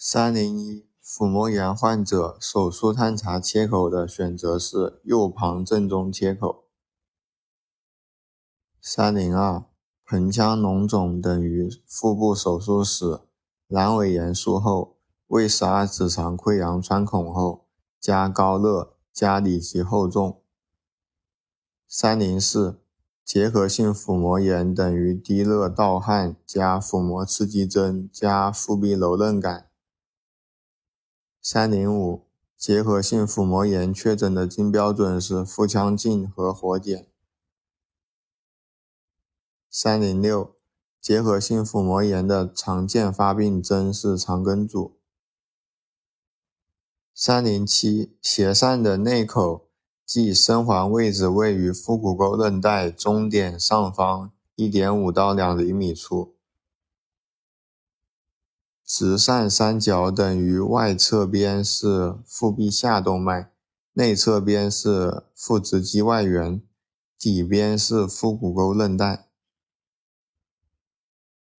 三零一腹膜炎患者手术探查切口的选择是右旁正中切口。三零二盆腔脓肿等于腹部手术史阑尾炎术后胃十二指肠溃疡穿孔后加高热加里脊厚重。三零四结核性腹膜炎等于低热盗汗加腹膜刺激针加腹壁柔韧感。三零五结核性腹膜炎确诊的金标准是腹腔镜和活检。三零六结核性腹膜炎的常见发病征是肠梗阻。三零七斜疝的内口即生环位置位于腹股沟韧带中点上方一点五到两厘米处。直疝三角等于外侧边是腹壁下动脉，内侧边是腹直肌外缘，底边是腹股沟韧带。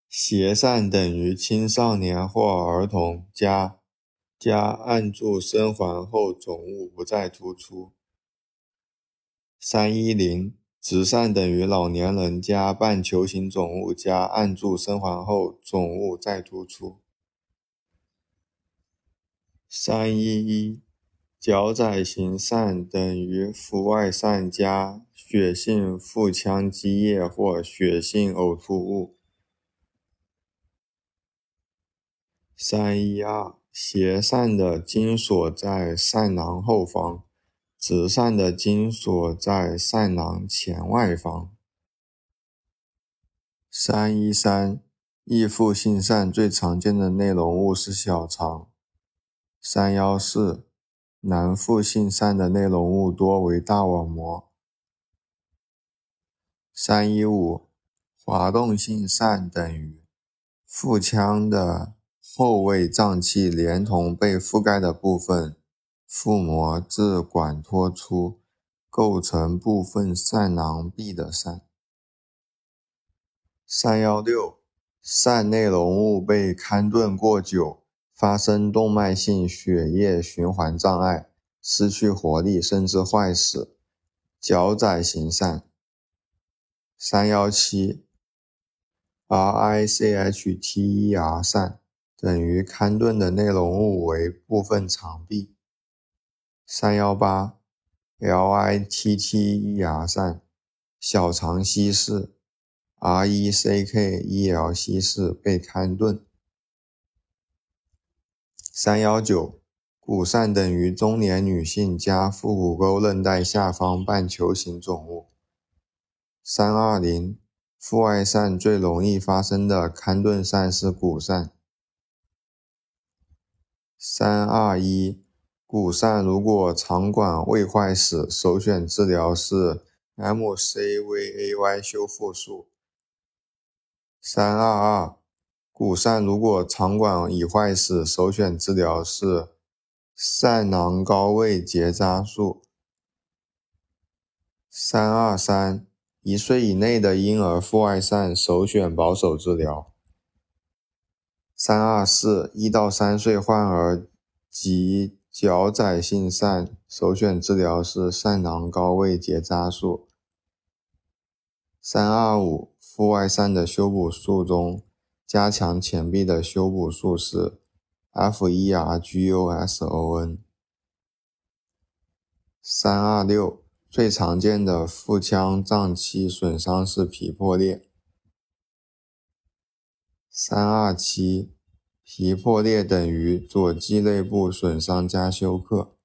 斜疝等于青少年或儿童加加按住生还后肿物不再突出。三一零直疝等于老年人加半球形肿物加按住生还后肿物再突出。三一一脚窄型疝等于腹外疝加血性腹腔积液或血性呕吐物。三一二斜疝的经所在疝囊后方，直疝的经所在疝囊前外方。三一三易腹性疝最常见的内容物是小肠。三幺四，难腹性疝的内容物多为大网膜。三一五，滑动性疝等于腹腔的后位脏器连同被覆盖的部分腹膜自管脱出，构成部分疝囊壁的疝。三幺六，疝内容物被看顿过久。发生动脉性血液循环障碍，失去活力，甚至坏死。脚窄型疝。三幺七，RICHTER 疝等于看顿的内容物为部分肠壁。三幺八，LITTER 疝小肠稀释，RECKEL 稀释被看顿。三幺九，骨疝等于中年女性加腹股沟韧带下方半球形肿物。三二零，腹外疝最容易发生的看顿疝是骨疝。三二一，骨疝如果肠管未坏死，首选治疗是 MCVAY 修复术。三二二。骨疝如果肠管已坏死，首选治疗是疝囊高位结扎术。三二三，一岁以内的婴儿腹外疝，首选保守治疗。三二四，一到三岁患儿及脚窄性疝，首选治疗是疝囊高位结扎术。三二五，腹外疝的修补术中。加强前臂的修补术是 FERGUSON。三二六最常见的腹腔脏器损伤是皮破裂。三二七皮破裂等于左肌内部损伤加休克。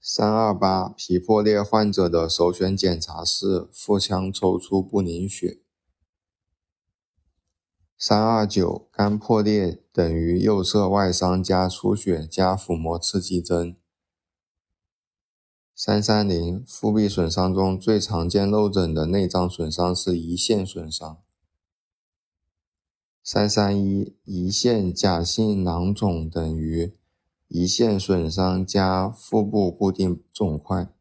三二八皮破裂患者的首选检查是腹腔抽出不凝血。三二九肝破裂等于右侧外伤加出血加腹膜刺激针。三三零腹壁损伤中最常见漏诊的内脏损伤是胰腺损伤。三三一胰腺假性囊肿等于胰腺损伤加腹部固定肿块。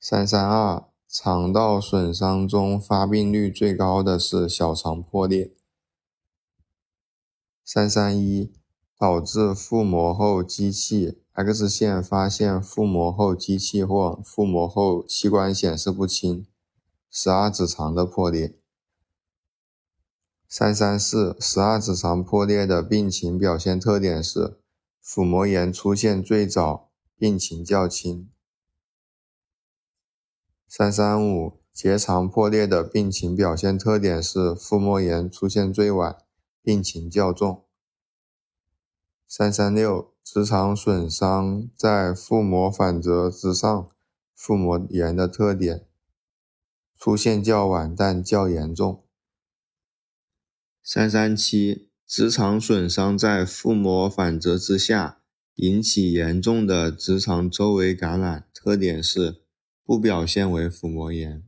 三三二肠道损伤中发病率最高的是小肠破裂。三三一，导致腹膜后机器 X 线发现腹膜后机器或腹膜后器官显示不清，十二指肠的破裂。三三四，十二指肠破裂的病情表现特点是腹膜炎出现最早，病情较轻。三三五，结肠破裂的病情表现特点是腹膜炎出现最晚，病情较重。三三六，直肠损伤在腹膜反折之上，腹膜炎的特点出现较晚但较严重。三三七，直肠损伤在腹膜反折之下，引起严重的直肠周围感染，特点是。不表现为腹膜炎。